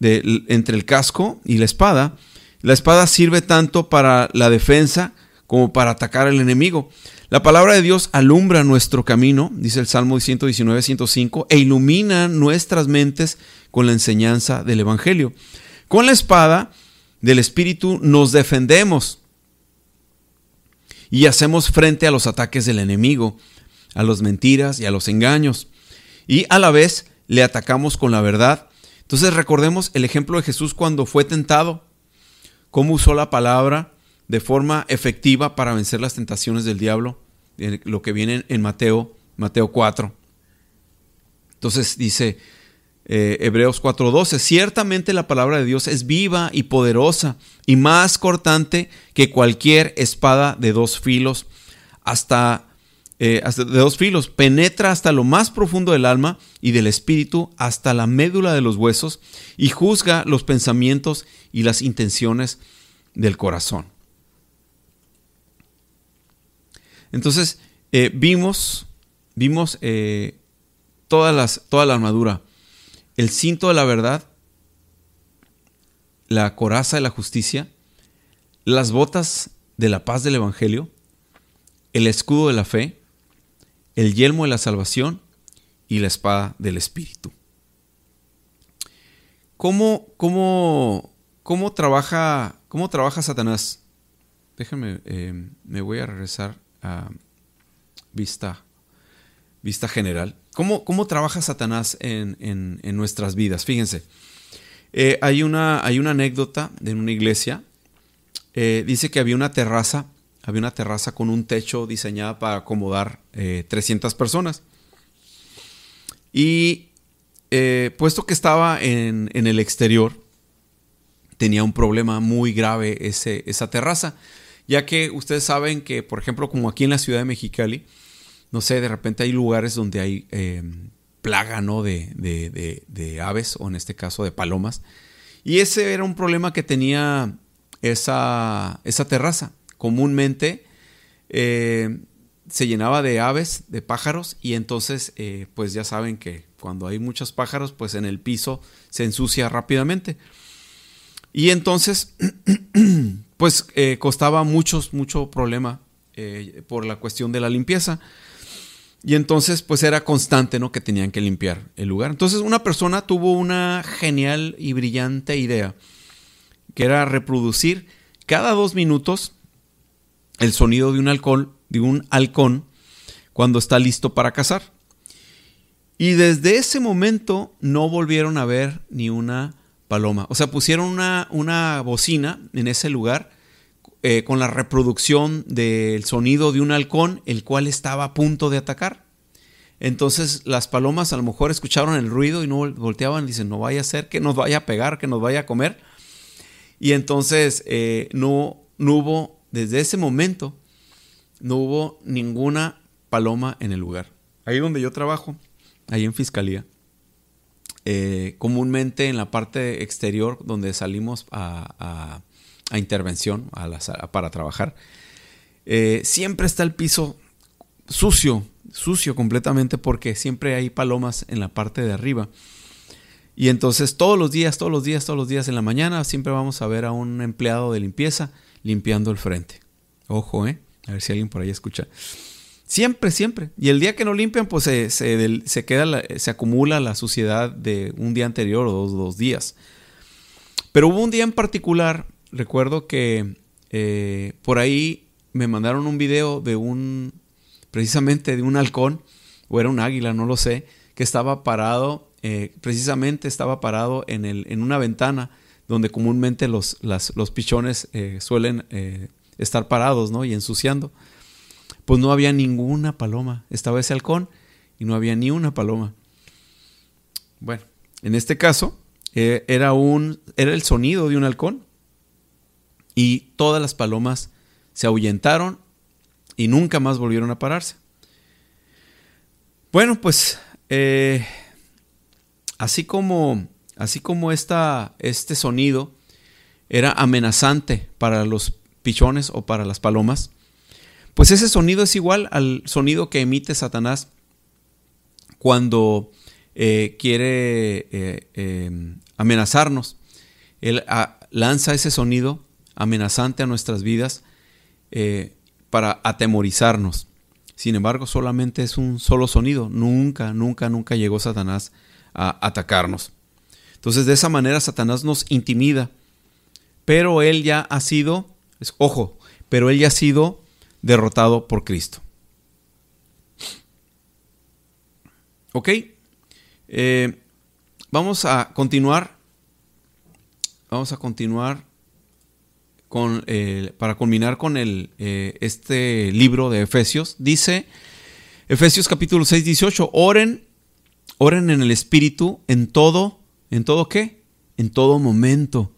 entre el casco y la espada. La espada sirve tanto para la defensa como para atacar al enemigo. La palabra de Dios alumbra nuestro camino, dice el Salmo 119, 105, e ilumina nuestras mentes con la enseñanza del Evangelio. Con la espada del Espíritu nos defendemos y hacemos frente a los ataques del enemigo, a las mentiras y a los engaños. Y a la vez le atacamos con la verdad. Entonces recordemos el ejemplo de Jesús cuando fue tentado, cómo usó la palabra de forma efectiva para vencer las tentaciones del diablo, lo que viene en Mateo, Mateo 4. Entonces dice eh, Hebreos 4:12, ciertamente la palabra de Dios es viva y poderosa y más cortante que cualquier espada de dos filos, hasta, eh, de dos filos, penetra hasta lo más profundo del alma y del espíritu, hasta la médula de los huesos, y juzga los pensamientos y las intenciones del corazón. Entonces, eh, vimos, vimos todas las, toda la armadura el cinto de la verdad, la coraza de la justicia, las botas de la paz del Evangelio, el escudo de la fe, el yelmo de la salvación y la espada del Espíritu. ¿Cómo, cómo, cómo, trabaja, cómo trabaja Satanás? Déjenme, eh, me voy a regresar a vista, vista general. ¿Cómo, trabaja Satanás en, nuestras vidas? Fíjense, eh, hay, una, hay, una, anécdota de una iglesia. Eh, dice que había una terraza, había una terraza con un techo diseñada para acomodar 300 eh, personas. Y puesto que estaba en, el exterior, tenía un problema muy grave ese, esa terraza, ya que ustedes saben que, por ejemplo, como aquí en la ciudad de Mexicali, no sé, de repente hay lugares donde hay em, plaga, ¿no? De, de, aves, o en este caso de palomas. Y ese era un problema que tenía esa, esa terraza. Comúnmente eh, se llenaba de aves, de pájaros, y entonces, eh, pues ya saben que cuando hay muchos pájaros, pues en el piso se ensucia rápidamente. Y entonces, pues eh, costaba muchos, mucho problema por la cuestión de la limpieza. Y entonces, pues era constante, ¿no? Que tenían que limpiar el lugar. Entonces, una persona tuvo una genial y brillante idea, que era reproducir cada dos minutos el sonido de un halcón, de un halcón cuando está listo para cazar. Y desde ese momento no volvieron a ver ni una paloma. O sea, pusieron una, una bocina en ese lugar eh, con la reproducción del sonido de un halcón, el cual estaba a punto de atacar. Entonces las palomas a lo mejor escucharon el ruido y no volteaban dicen, no vaya a ser que nos vaya a pegar, que nos vaya a comer. Y entonces eh, no, no hubo, desde ese momento, no hubo ninguna paloma en el lugar. Ahí donde yo trabajo, ahí en Fiscalía, eh, comúnmente en la parte exterior donde salimos a a intervención para trabajar, eh, siempre está el piso sucio, sucio completamente porque siempre hay palomas en la parte de arriba. Y entonces todos los días, todos los días, todos los días en la mañana siempre vamos a ver a un empleado de limpieza limpiando el frente. Ojo, ¿eh? A ver si alguien por ahí escucha. Siempre, siempre. Y el día que no limpian, pues se, se, queda se acumula la suciedad de un día anterior o dos, dos días. Pero hubo un día en particular recuerdo que eh, por ahí me mandaron un video de un, precisamente de un halcón, o era un águila, no lo sé, que estaba parado, eh, precisamente estaba parado en, el, en una ventana donde comúnmente los, los pichones eh, suelen estar parados, ¿no? Y ensuciando. Pues no había ninguna paloma. Estaba ese halcón y no había ni una paloma. Bueno, en este caso era, un, era el sonido de un halcón y todas las palomas se ahuyentaron y nunca más volvieron a pararse. Bueno, pues eh, así como, así como este sonido era amenazante para los pichones o para las palomas, pues ese sonido es igual al sonido que emite Satanás cuando eh, quiere eh, amenazarnos. Él ah, lanza ese sonido amenazante a nuestras vidas eh, para atemorizarnos. Sin embargo, solamente es un solo sonido. Nunca, nunca, nunca llegó Satanás a atacarnos. Entonces, de esa manera, Satanás nos intimida pero él ya ha sido, ojo, pero él ya ha sido derrotado por Cristo. ¿Ok? Eh, vamos a continuar. Vamos a continuar con, eh, para culminar con el, eh, este libro de Efesios. Dice Efesios capítulo 6, 18, oren, oren en el Espíritu en todo, ¿en todo qué? En todo momento,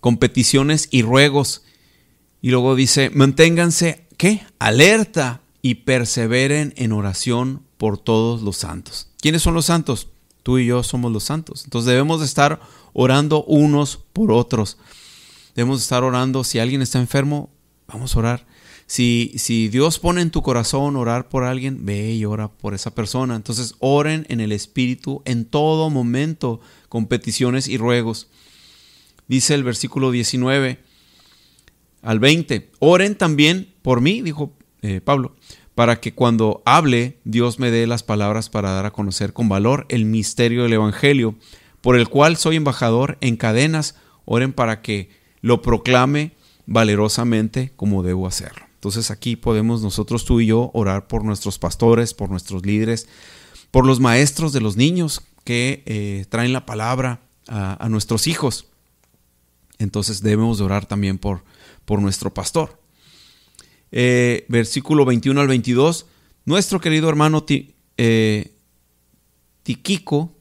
con peticiones y ruegos. Y luego dice, manténganse, ¿qué? Alerta y perseveren en oración por todos los santos. ¿Quiénes son los santos? Tú y yo somos los santos. Entonces debemos de estar orando unos por otros. Debemos de estar orando. Si alguien está enfermo, vamos a orar. Si, Dios pone en tu corazón orar por alguien, ve y ora por esa persona. Entonces oren en el Espíritu en todo momento con peticiones y ruegos. Dice el versículo 19 al 20. Oren también por mí, dijo eh, Pablo, para que cuando hable Dios me dé las palabras para dar a conocer con valor el misterio del Evangelio, por el cual soy embajador en cadenas. Oren para que lo proclame valerosamente como debo hacerlo. Entonces aquí podemos nosotros tú y yo orar por nuestros pastores, por nuestros líderes, por los maestros de los niños que eh, traen la palabra a, nuestros hijos. Entonces debemos orar también por, por nuestro pastor. Eh, versículo 21 al 22. Nuestro querido hermano eh, Tiquico,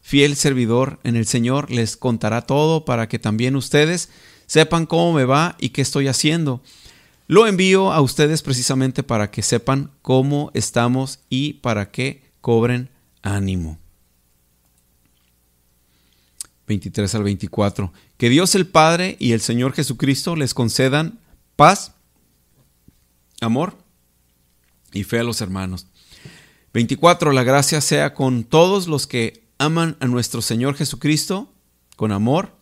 fiel servidor en el Señor, les contará todo para que también ustedes sepan cómo me va y qué estoy haciendo. Lo envío a ustedes precisamente para que sepan cómo estamos y para que cobren ánimo. 23 al 24. Que Dios el Padre y el Señor Jesucristo les concedan paz, amor y fe a los hermanos. 24. La gracia sea con todos los que aman a nuestro Señor Jesucristo con amor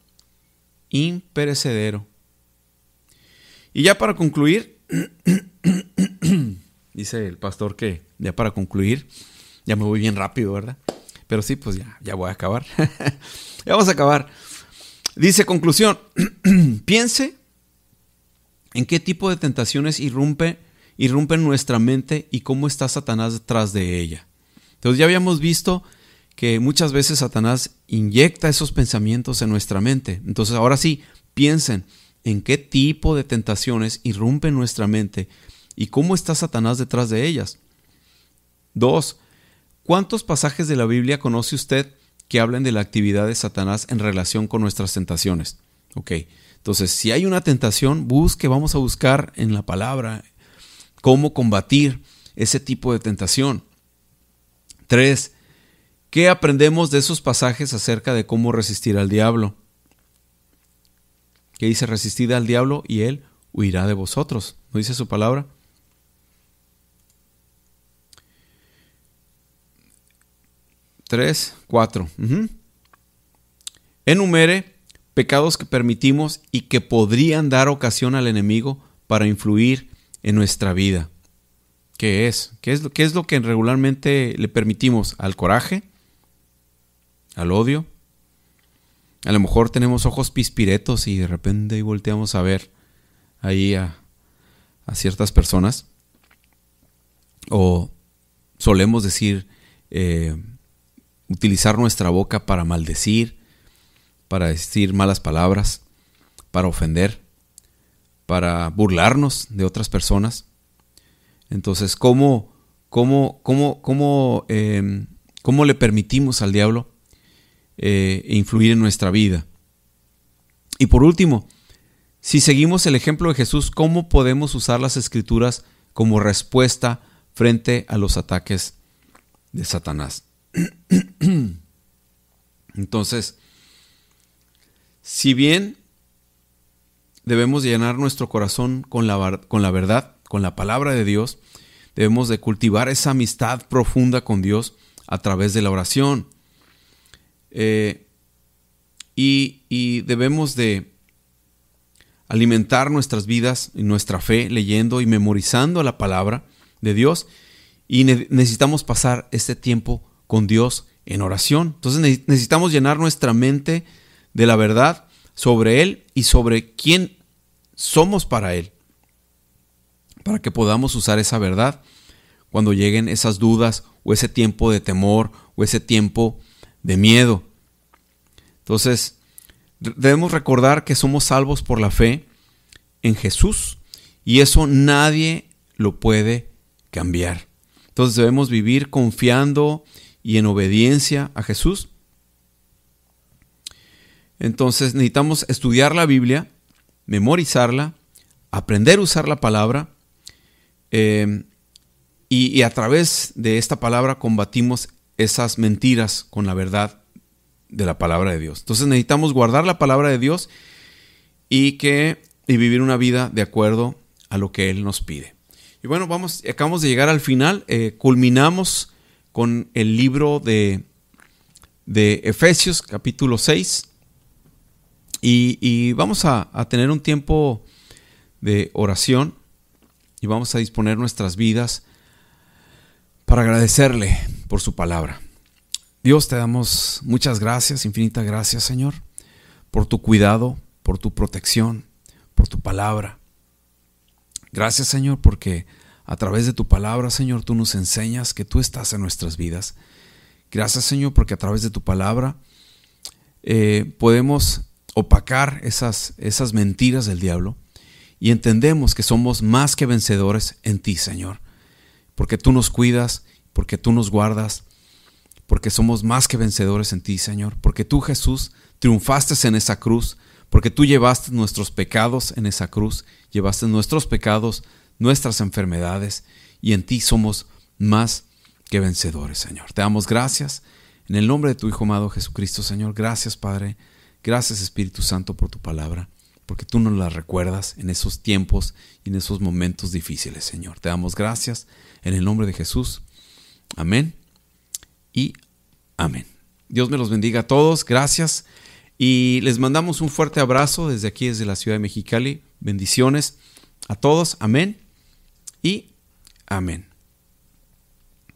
imperecedero. Y ya para concluir, dice el pastor que ya para concluir, ya me voy bien rápido, ¿verdad? Pero sí, pues ya, ya voy a acabar. ya vamos a acabar. Dice conclusión, piense en qué tipo de tentaciones irrumpe, irrumpen nuestra mente y cómo está Satanás detrás de ella. Entonces ya habíamos visto que muchas veces Satanás inyecta esos pensamientos en nuestra mente. Entonces ahora sí, piensen en qué tipo de tentaciones irrumpen nuestra mente y cómo está Satanás detrás de ellas. Dos, ¿cuántos pasajes de la Biblia conoce usted que hablen de la actividad de Satanás en relación con nuestras tentaciones? Ok, entonces si hay una tentación, busque, vamos a buscar en la palabra cómo combatir ese tipo de tentación. Tres, ¿qué aprendemos de esos pasajes acerca de cómo resistir al diablo? Que dice, resistid al diablo y él huirá de vosotros. ¿No dice su palabra? Tres, cuatro. Enumere pecados que permitimos y que podrían dar ocasión al enemigo para influir en nuestra vida. ¿Qué es? ¿Qué es, qué es lo que regularmente le permitimos? ¿Al coraje? ¿Al odio? A lo mejor tenemos ojos pispiretos y de repente volteamos a ver ahí a, ciertas personas. O solemos decir, eh, utilizar nuestra boca para maldecir, para decir malas palabras, para ofender, para burlarnos de otras personas. Entonces, ¿cómo, cómo, cómo, cómo, em, cómo le permitimos al diablo e influir en nuestra vida. Y por último, si seguimos el ejemplo de Jesús, ¿cómo podemos usar las escrituras como respuesta frente a los ataques de Satanás? Entonces, si bien debemos llenar nuestro corazón con la, con la verdad, con la palabra de Dios, debemos de cultivar esa amistad profunda con Dios a través de la oración. Eh, y, debemos de alimentar nuestras vidas y nuestra fe leyendo y memorizando la palabra de Dios. Y necesitamos pasar este tiempo con Dios en oración. Entonces necesitamos llenar nuestra mente de la verdad sobre Él y sobre quién somos para Él, para que podamos usar esa verdad cuando lleguen esas dudas o ese tiempo de temor o ese tiempo de miedo. Entonces, debemos recordar que somos salvos por la fe en Jesús y eso nadie lo puede cambiar. Entonces debemos vivir confiando y en obediencia a Jesús. Entonces necesitamos estudiar la Biblia, memorizarla, aprender a usar la palabra eh, y, y a través de esta palabra combatimos esas mentiras con la verdad de la palabra de Dios. Entonces necesitamos guardar la palabra de Dios y que y vivir una vida de acuerdo a lo que Él nos pide. Y bueno, vamos, acabamos de llegar al final, eh, culminamos con el libro de, de Efesios capítulo 6 y, vamos a tener un tiempo de oración y vamos a disponer nuestras vidas para agradecerle por su palabra. Dios, te damos muchas gracias, infinitas gracias, Señor, por tu cuidado, por tu protección, por tu palabra. Gracias, Señor, porque a través de tu palabra, Señor, tú nos enseñas que tú estás en nuestras vidas. Gracias, Señor, porque a través de tu palabra eh, podemos opacar esas, esas mentiras del diablo y entendemos que somos más que vencedores en ti, Señor, porque tú nos cuidas, porque tú nos guardas, porque somos más que vencedores en ti, Señor, porque tú, Jesús, triunfaste en esa cruz, porque tú llevaste nuestros pecados en esa cruz, llevaste nuestros pecados, nuestras enfermedades, y en ti somos más que vencedores, Señor. Te damos gracias en el nombre de tu Hijo amado Jesucristo, Señor. Gracias, Padre. Gracias, Espíritu Santo, por tu palabra, porque tú nos la recuerdas en esos tiempos y en esos momentos difíciles, Señor. Te damos gracias en el nombre de Jesús. Amén y amén. Dios me los bendiga a todos. Gracias. Y les mandamos un fuerte abrazo desde aquí, desde la ciudad de Mexicali. Bendiciones a todos. Amén y amén.